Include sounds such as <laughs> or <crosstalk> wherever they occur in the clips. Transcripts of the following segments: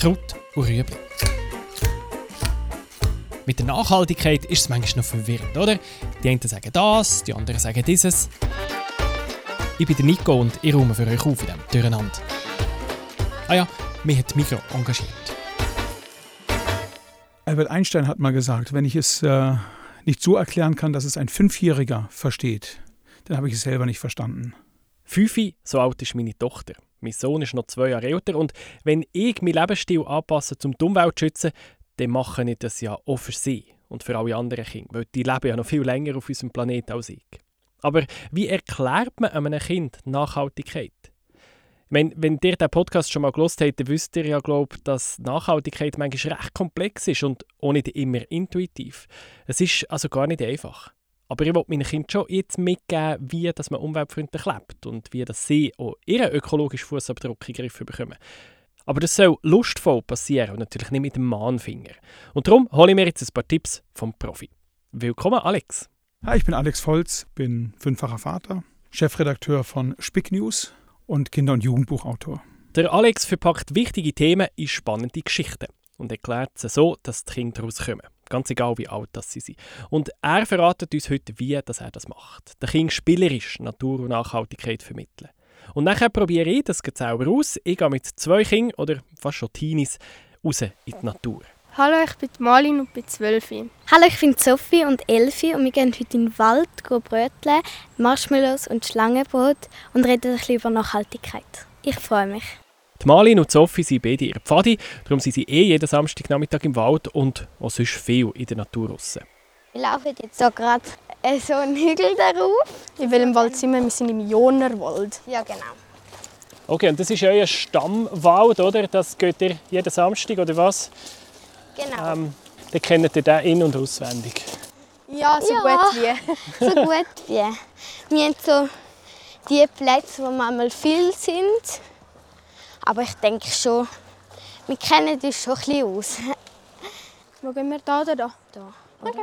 Kraut und Rüebli. Mit der Nachhaltigkeit ist es manchmal noch verwirrend, oder? Die einen sagen das, die anderen sagen dieses. Ich bin der Nico und ich räume für euch auf in diesem Durcheinander. Ah ja, mich hat Mikro engagiert. Albert Einstein hat mal gesagt, wenn ich es äh, nicht so erklären kann, dass es ein Fünfjähriger versteht, dann habe ich es selber nicht verstanden. Fünfi, so alt ist meine Tochter. Mein Sohn ist noch zwei Jahre älter und wenn ich meinen Lebensstil anpasse, um die Umwelt zu schützen, dann mache ich das ja auch für sie und für alle anderen Kinder, weil die leben ja noch viel länger auf unserem Planeten als ich. Aber wie erklärt man einem Kind Nachhaltigkeit? Meine, wenn ihr diesen Podcast schon mal gelost habt, dann wisst ihr ja, glaube dass Nachhaltigkeit manchmal recht komplex ist und auch nicht immer intuitiv. Es ist also gar nicht einfach. Aber ich wollte meinen Kindern schon jetzt mitgeben, wie dass man umweltfreundlich lebt und wie dass sie auch ihren ökologischen Fußabdruck in den Griff bekommen. Aber das soll lustvoll passieren und natürlich nicht mit dem Mahnfinger. Und darum hole ich mir jetzt ein paar Tipps vom Profi. Willkommen, Alex. Hi, ich bin Alex Volz, bin fünffacher Vater, Chefredakteur von Spick News und Kinder- und Jugendbuchautor. Der Alex verpackt wichtige Themen in spannende Geschichten und erklärt sie so, dass die Kinder daraus kommen. Ganz egal, wie alt das sie sind. Und er verratet uns heute, wie dass er das macht. Der Kind spielerisch Natur und Nachhaltigkeit vermitteln. Und nachher probiere ich das selber aus. Ich gehe mit zwei Kindern oder fast schon Teenies raus in die Natur. Hallo, ich bin Malin und bin 12. Hallo, ich bin Sophie und Elfi und wir gehen heute in den Wald bröteln, Marshmallows und Schlangenbrot und reden ein bisschen über Nachhaltigkeit. Ich freue mich. Die Malin und Sophie sind beide ihre Pfadi, darum sind sie eh jeden Samstagnachmittag im Wald und auch sonst viel in der Natur raus. Wir laufen jetzt so gerade äh, so einen Hügel darauf. In welchem Wald sind wir? Wir sind im Jonerwald. Ja, genau. Okay, und das ist euer Stammwald, oder? Das geht ihr jeden Samstag, oder was? Genau. Ähm, dann kennt ihr den in- und auswendig. Ja, so Ja. gut wie. <laughs> so gut wie. Wir haben so die Plätze, wo manchmal viel sind. Aber ich denke schon, wir kennen uns schon ein bisschen aus. <laughs> Wo gehen wir da oder da? Da.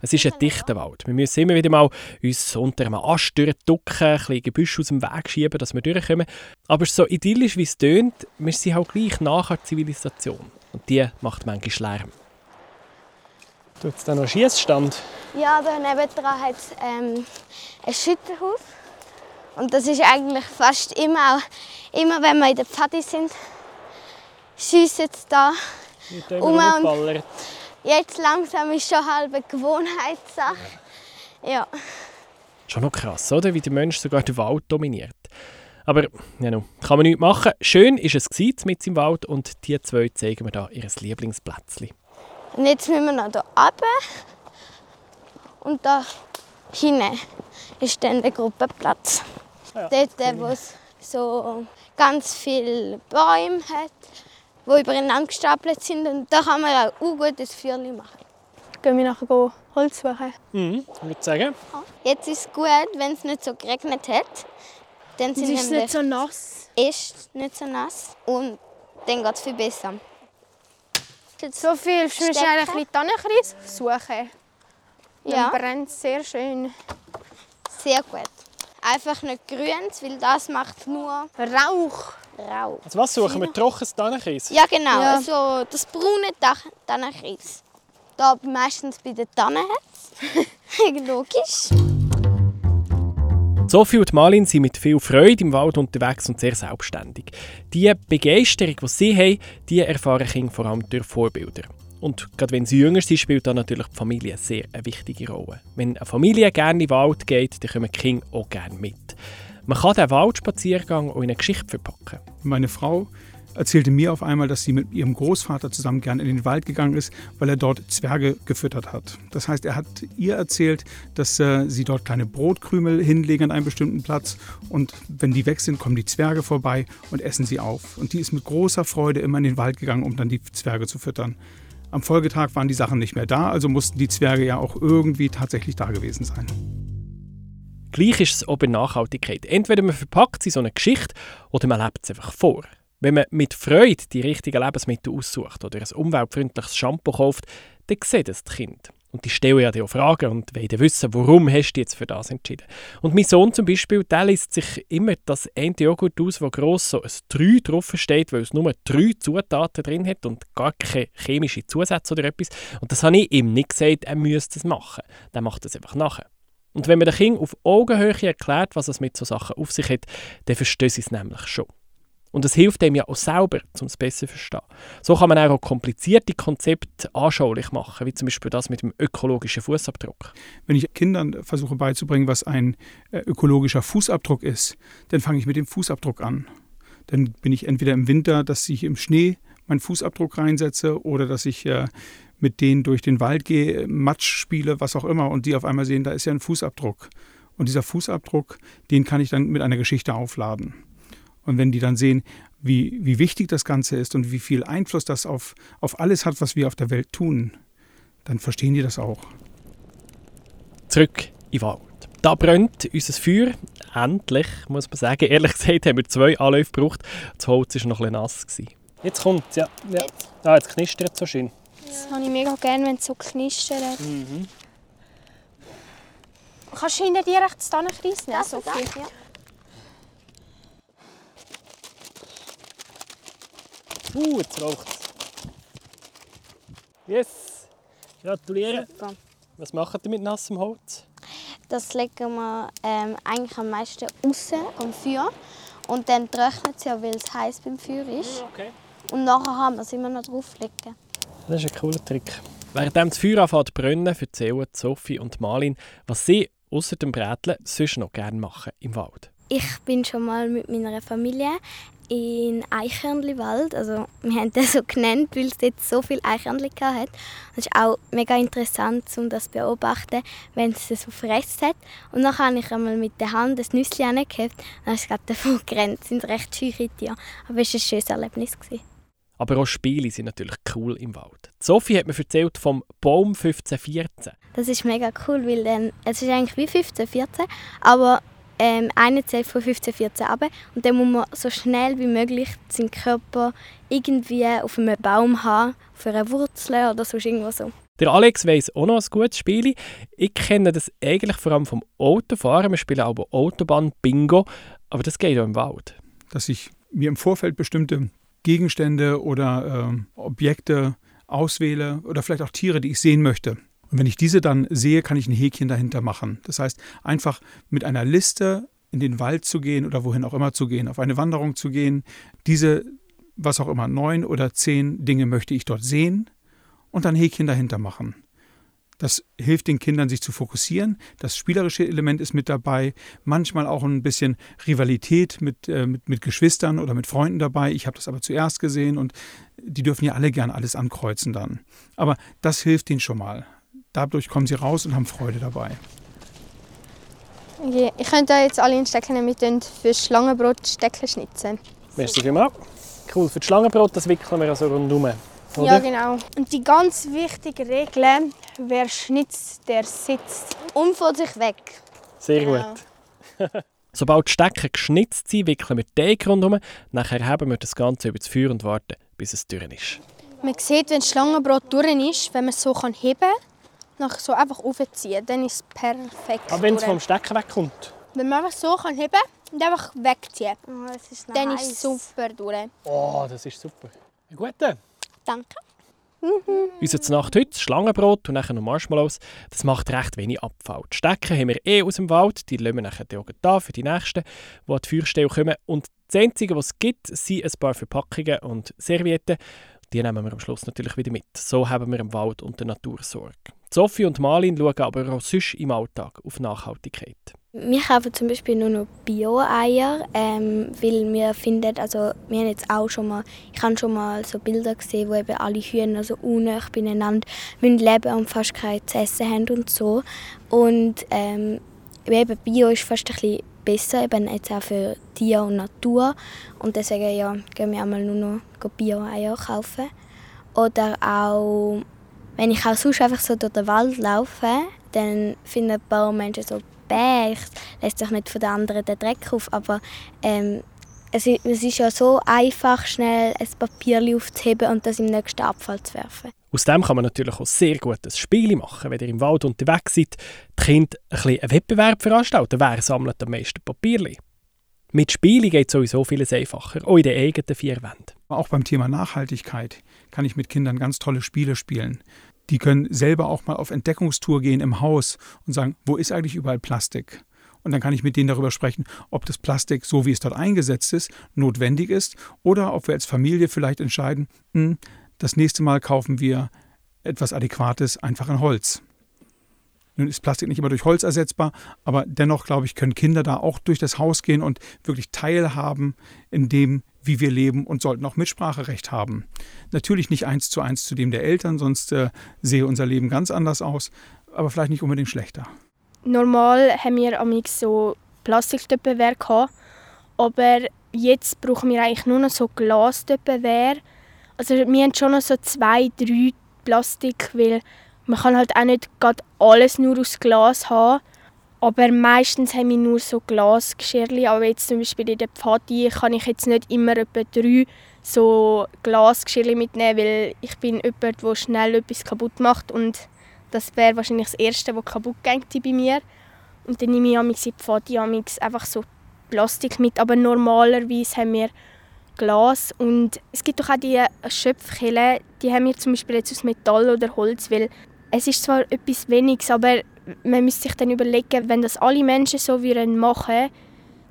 Es ist ein dichter Wald. Wir müssen immer wieder mal uns unter einem Ast durchducken, ein bisschen Gebüsch aus dem Weg schieben, dass wir durchkommen. Aber so idyllisch wie es tönt, wir sind halt gleich nach der Zivilisation. Und die macht manchmal Lärm. Tut es da noch einen Schiessstand? Ja, da nebendran hat es ähm, ein Schütterhaus. Und das ist eigentlich fast immer, auch, immer wenn wir in der Pfadi sind, schiessen sie da. Um und-. Jetzt langsam ist schon halb eine Gewohnheitssache. Ja. Schon noch krass, oder? Wie der Mensch sogar den Wald dominiert. Aber, ja, no, kann man nichts machen. Schön war es gewesen, mit im Wald und die zwei zeigen mir da ihr Lieblingsplätzchen. Und jetzt müssen wir noch hier runter. Und da hinten ist dann der Gruppenplatz. Ja, Dort, wo es so ganz viele Bäume hat, die übereinander gestapelt sind. Und da kann man auch gut ein Feuerchen machen. Gehen wir nachher go Holz suchen. Mhm, ich würde sagen. Jetzt ist es gut, wenn es nicht so geregnet hat. Dann Es sind ist nämlich nicht so nass. ist nicht so nass. Und dann geht es viel besser. So viel mir schnell ein bisschen Tannenkreis suchen. Dann Ja, brennt es sehr schön. sehr gut. Einfach nicht grün, weil das macht nur Rauch. Rauch. Also was suchen wir? Trockenes Tannenkies? Ja, genau. Ja. Also das braune Tannenkreis. Da meistens bei den Tannen hat <laughs> Logisch. Sophie und Malin sind mit viel Freude im Wald unterwegs und sehr selbstständig. Die Begeisterung, die sie haben, die erfahren Kinder vor allem durch Vorbilder. Und gerade wenn sie jünger sind, spielt da natürlich die Familie sehr eine wichtige Rolle. Wenn eine Familie gerne in den Wald geht, dann kommen die Kinder auch gerne mit. Man kann den Waldspaziergang auch in eine Geschichte verpacken. Meine Frau erzählte mir auf einmal, dass sie mit ihrem Großvater zusammen gern in den Wald gegangen ist, weil er dort Zwerge gefüttert hat. Das heißt, er hat ihr erzählt, dass äh, sie dort kleine Brotkrümel hinlegen an einem bestimmten Platz und wenn die weg sind, kommen die Zwerge vorbei und essen sie auf. Und die ist mit großer Freude immer in den Wald gegangen, um dann die Zwerge zu füttern. Am Folgetag waren die Sachen nicht mehr da, also mussten die Zwerge ja auch irgendwie tatsächlich da gewesen sein. Gleich ist es auch bei Nachhaltigkeit. Entweder man verpackt sie so eine Geschichte oder man lebt es einfach vor. Wenn man mit Freude die richtigen Lebensmittel aussucht oder ein umweltfreundliches Shampoo kauft, dann sieht es das Kind. Und die stellen ja auch Fragen und wollen wissen, warum hast du jetzt für das entschieden. Und mein Sohn zum Beispiel, der liest sich immer das eine Joghurt aus, wo gross so ein 3 drauf steht, weil es nur drei Zutaten drin hat und gar keine chemischen Zusätze oder etwas. Und das habe ich ihm nicht gesagt, er müsste es machen. Der macht es einfach nachher. Und wenn man den Kind auf Augenhöhe erklärt, was es mit so Sachen auf sich hat, dann verstehen sie es nämlich schon. Und es hilft dem ja auch selber, um es besser zu verstehen. So kann man auch komplizierte Konzepte anschaulich machen, wie zum Beispiel das mit dem ökologischen Fußabdruck. Wenn ich Kindern versuche beizubringen, was ein äh, ökologischer Fußabdruck ist, dann fange ich mit dem Fußabdruck an. Dann bin ich entweder im Winter, dass ich im Schnee meinen Fußabdruck reinsetze oder dass ich äh, mit denen durch den Wald gehe, Matsch spiele, was auch immer, und die auf einmal sehen, da ist ja ein Fußabdruck. Und dieser Fußabdruck, den kann ich dann mit einer Geschichte aufladen. Und wenn die dann sehen, wie, wie wichtig das Ganze ist und wie viel Einfluss das auf, auf alles hat, was wir auf der Welt tun, dann verstehen die das auch. Zurück in den Wald. Da brennt unser Feuer. Endlich, muss man sagen. Ehrlich gesagt haben wir zwei Anläufe gebraucht. Das Holz war noch ein bisschen nass. Gewesen. Jetzt kommt es, ja. ja. Ah, jetzt knistert es so schön. Das habe ich mega gerne, wenn es so knistert. Mhm. Kannst du hinter dir rechts nehmen, Das, Sophie? das, ja. Uh, jetzt raucht es. Yes! Gratuliere. Super. Was macht ihr mit nassem Holz? Das legen wir ähm, eigentlich am meisten raus am Feuer. Und dann trocknet es ja, weil es heiß beim Feuer ist. Okay. Und nachher haben wir es immer noch drauflegen. Das ist ein cooler Trick. Während das Feuer anfängt zu brennen, erzählen Sophie und Malin, was sie außer dem Bräteln sonst noch gerne machen im Wald. Ich bin schon mal mit meiner Familie in Eichhörnliwald. Also wir haben das so genannt, weil es dort so viele Eichhörnchen hat. Das ist auch mega interessant, um das zu beobachten, wenn es so verreist hat. Und dann habe ich einmal mit der Hand das Nüssli angehabt. Dann ist es gerade davon <laughs> gerannt. Das sind recht scheue Tiere. Aber es war ein schönes Erlebnis. Gewesen. Aber auch Spiele sind natürlich cool im Wald. Sophie hat mir erzählt vom Baum 1514. Das ist mega cool, weil dann, es ist eigentlich wie 15, 14, aber ähm, einer zählt von 15, 14 ab und dann muss man so schnell wie möglich seinen Körper irgendwie auf einem Baum haben, auf einer Wurzel oder sonst irgendwo so. Der Alex weiss auch noch ein gutes Spiel. Ich kenne das eigentlich vor allem vom Autofahren. Wir spielen aber Autobahn-Bingo, aber das geht auch im Wald. Dass ich mir im Vorfeld bestimmte Gegenstände oder ähm, Objekte auswähle oder vielleicht auch Tiere, die ich sehen möchte. Und wenn ich diese dann sehe, kann ich ein Häkchen dahinter machen. Das heißt, einfach mit einer Liste in den Wald zu gehen oder wohin auch immer zu gehen, auf eine Wanderung zu gehen, diese, was auch immer, neun oder zehn Dinge möchte ich dort sehen und dann Häkchen dahinter machen. Das hilft den Kindern, sich zu fokussieren. Das spielerische Element ist mit dabei. Manchmal auch ein bisschen Rivalität mit, äh, mit, mit Geschwistern oder mit Freunden dabei. Ich habe das aber zuerst gesehen und die dürfen ja alle gern alles ankreuzen dann. Aber das hilft ihnen schon mal. Dadurch kommen sie raus und haben Freude dabei. Okay. Ich könnte euch jetzt alle einstecken, wir tun für Schlangenbrot Steckchen schnitzen. Merci vielmals. Cool, für das Schlangenbrot das wickeln wir also rundum. Oder? Ja, genau. Und die ganz wichtige Regel, wer schnitzt, der sitzt. Und von sich weg. Sehr Genau. gut. <laughs> Sobald die Stecken geschnitzt sind, wickeln wir den Teig rundum. Nachher haben wir das Ganze über das Feuer und warten, bis es durch ist. Man sieht, wenn das Schlangenbrot durch ist, wenn man es so kann heben kann, nachher so einfach aufziehen, dann ist es perfekt. Aber wenn es vom Stecken wegkommt. Wenn man einfach so kann heben und einfach wegziehen, Oh, ist dann nice. ist es super durch. Oh, das ist super. Dann. Danke. Unser Nacht heute, das Schlangenbrot und nachher noch Marshmallows, das macht recht wenig Abfall. Die Stecken haben wir eh aus dem Wald, die lassen wir nachher auch da für die Nächsten, die an die Feuerstelle kommen. Und das Einzige, was es gibt, sind ein paar Verpackungen und Servietten. Die nehmen wir am Schluss natürlich wieder mit. So haben wir im Wald und der Natur Sorge. Sophie und Malin schauen aber auch sonst im Alltag auf Nachhaltigkeit. Wir kaufen zum Beispiel nur noch Bio-Eier, ähm, weil wir finden, also wir haben jetzt auch schon mal, ich habe schon mal so Bilder gesehen, wo eben alle Hühner so unnah beieinander müssen leben und fast kein zu essen haben und so. Und ähm, eben Bio ist fast ein bisschen besser, eben jetzt auch für Tier und Natur. Und deswegen ja, gehen wir einmal nur noch Bio-Eier kaufen. Oder auch, wenn ich auch sonst einfach so durch den Wald laufe, dann finden ein paar Menschen so, bäh, ich lässt sich nicht von den anderen den Dreck auf. Aber ähm, es, i- es ist ja so einfach, schnell ein Papier aufzuheben und das im nächsten Abfall zu werfen. Aus dem kann man natürlich auch sehr gut ein Spiel machen, wenn ihr im Wald unterwegs seid, die Kinder ein bisschen einen Wettbewerb veranstalten, wer sammelt am meisten Papierli. Mit Spielen geht sowieso vieles einfacher, auch in den eigenen vier Wänden. Auch beim Thema Nachhaltigkeit kann ich mit Kindern ganz tolle Spiele spielen. Die können selber auch mal auf Entdeckungstour gehen im Haus und sagen, wo ist eigentlich überall Plastik? Und dann kann ich mit denen darüber sprechen, ob das Plastik, so wie es dort eingesetzt ist, notwendig ist oder ob wir als Familie vielleicht entscheiden, hm, das nächste Mal kaufen wir etwas Adäquates einfach in Holz. Nun ist Plastik nicht immer durch Holz ersetzbar, aber dennoch, glaube ich, können Kinder da auch durch das Haus gehen und wirklich teilhaben in dem, wie wir leben und sollten auch Mitspracherecht haben. Natürlich nicht eins zu eins zu dem der Eltern, sonst äh, sehe unser Leben ganz anders aus, aber vielleicht nicht unbedingt schlechter. Normal haben wir am so Plastiktöpfewehr aber jetzt brauchen wir eigentlich nur noch so Glastöpfewehr. Also wir haben schon noch so zwei, drei Plastik, weil man kann halt auch nicht alles nur aus Glas haben. Aber meistens haben wir nur so Glasgeschirrchen. Aber jetzt zum Beispiel in der Pfadi kann ich jetzt nicht immer etwa drei so Glasgeschirrchen mitnehmen, weil ich bin jemand, der schnell etwas kaputt macht und das wäre wahrscheinlich das Erste, was kaputt geht bei mir. Und dann nehme ich in die Pfadi einfach so Plastik mit. Aber normalerweise haben wir Glas. Und es gibt auch die Schöpfkelle, die haben wir zum Beispiel jetzt aus Metall oder Holz, weil es ist zwar etwas Weniges, aber man müsste sich dann überlegen, wenn das alle Menschen so würden machen,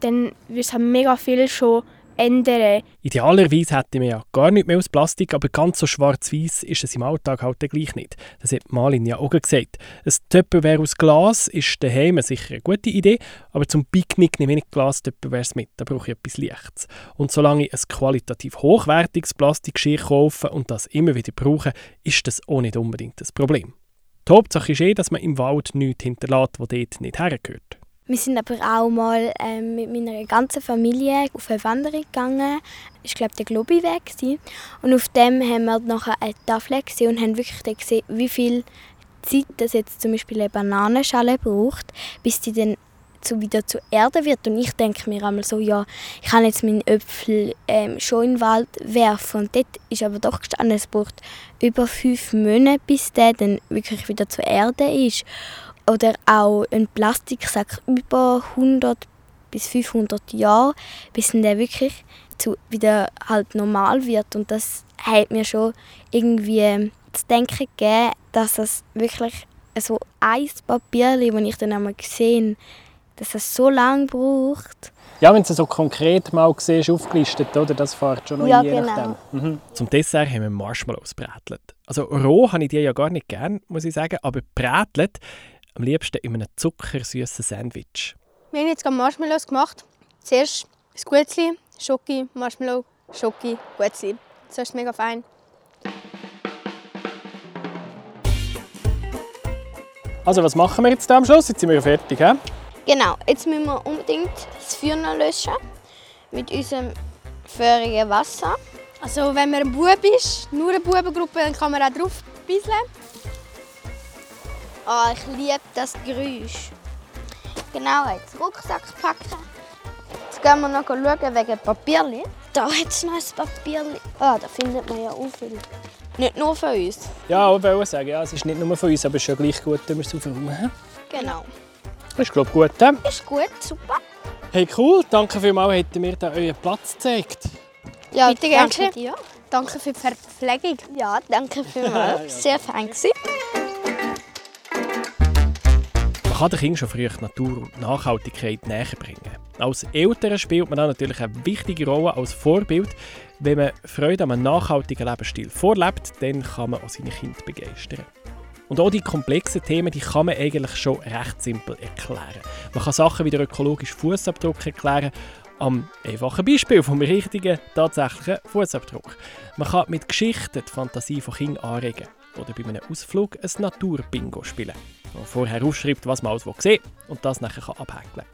dann würde es mega viel schon ändern. Idealerweise hätten wir ja gar nicht mehr aus Plastik, aber ganz so schwarz-weiß ist es im Alltag halt gleich nicht. Das hat Malin ja auch gesagt. Ein Töpperware aus Glas ist daheim sicher eine gute Idee, aber zum Picknick nehme ich nicht Glas-Töpperwares mit, da brauche ich etwas Leichtes. Und solange ich ein qualitativ hochwertiges Plastikgeschirr kaufe und das immer wieder brauche, ist das auch nicht unbedingt das Problem. Die Hauptsache ist eh, dass man im Wald nichts hinterlässt, wo dort nicht hergehört. Wir sind aber auch mal ähm, mit meiner ganzen Familie auf eine Wanderung gegangen. Ich glaube, der Globi-Weg. Und auf dem haben wir nachher eine Tafel gesehen und haben wirklich gesehen, wie viel Zeit das jetzt zum Beispiel eine Bananenschale braucht, bis die dann zu, wieder zur Erde wird. Und ich denke mir einmal so, ja, ich kann jetzt meinen Äpfel ähm, schon in den Wald werfen. Und dort ist aber doch gestanden, es braucht über fünf Monate, bis der dann wirklich wieder zur Erde ist oder auch ein Plastiksack über 100 bis 500 Jahre, bis der wirklich zu, wieder halt normal wird. Und das hat mir schon irgendwie zu denken gegeben, dass es wirklich so ein Papier, das ich dann einmal gesehen dass es so lange braucht. Ja, wenn du es so konkret mal siehst, aufgelistet, oder? das fährt schon noch ja, je genau. Mhm. Zum Dessert haben wir Marshmallows brätelt. Also roh habe ich die ja gar nicht gern, muss ich sagen, aber brätelt am liebsten in einem zuckersüßen Sandwich. Wir haben jetzt gerade Marshmallows gemacht. Zuerst das Gutzli, Schoki, Marshmallow, Schoki, Gutzli. Das ist mega fein. Also was machen wir jetzt am Schluss? Jetzt sind wir ja fertig, he? Genau, jetzt müssen wir unbedingt das Feuer noch löschen mit unserem feurigen Wasser. Also wenn man ein Bub ist, nur eine Bubengruppe, dann kann man auch drauf bisseln. Oh, ich liebe das Geräusch. Genau, jetzt Rucksack packen. Jetzt gehen wir noch schauen wegen Papierli. Da hat es noch ein Papierli. Ah, da findet man ja auch viel. Nicht nur von uns. Ja, ich wollte sagen, ja, es ist nicht nur von uns, aber es ist ja gleich gut, wenn wir es aufräumen. Genau. Das ist, glaube ich, gut. He? Ist gut, super. Hey, cool. Danke vielmals, habt ihr mir da euren Platz gezeigt. Ja, Bitte danke dir. Danke für die Verpflegung. Ja, danke vielmals. <laughs> Sehr fein gewesen. kann den Kindern schon früh Natur und Nachhaltigkeit näher bringen. Als Eltern spielt man dann natürlich eine wichtige Rolle als Vorbild. Wenn man Freude an einem nachhaltigen Lebensstil vorlebt, dann kann man auch seine Kinder begeistern. Und auch die komplexen Themen, die kann man eigentlich schon recht simpel erklären. Man kann Sachen wie den ökologischen Fußabdruck erklären, am einfachen Beispiel vom richtigen, tatsächlichen Fußabdruck. Man kann mit Geschichten die Fantasie von Kindern anregen oder bei einem Ausflug ein Naturbingo spielen der vorher aufschreibt, was man alles sehen und das nachher kann.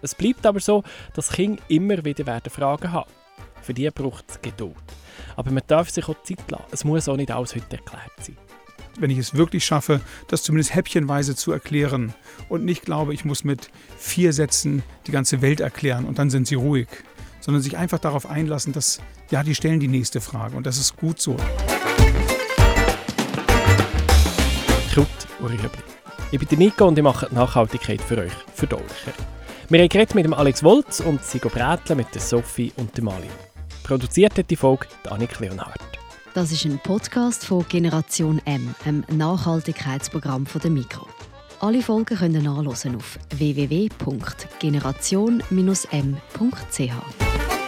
Es bleibt aber so, dass Kinder immer wieder Fragen haben. Für die braucht es Geduld. Aber man darf sich auch Zeit lassen. Es muss auch nicht alles heute erklärt sein wenn ich es wirklich schaffe, das zumindest häppchenweise zu erklären und nicht glaube, ich muss mit vier Sätzen die ganze Welt erklären und dann sind sie ruhig, sondern sich einfach darauf einlassen, dass ja, die stellen die nächste Frage und das ist gut so. Ich bin der Nico und ich mache die Nachhaltigkeit für euch verdaulicher. Wir haben geredet mit dem Alex Wolz und Sigo Brätler mit der Sophie und dem Malin. Produziert hat die Folge Annik Leonhardt. Das ist ein Podcast von Generation M, einem Nachhaltigkeitsprogramm von der Mikro. Alle Folgen können nachlesen auf www.generation-m.ch.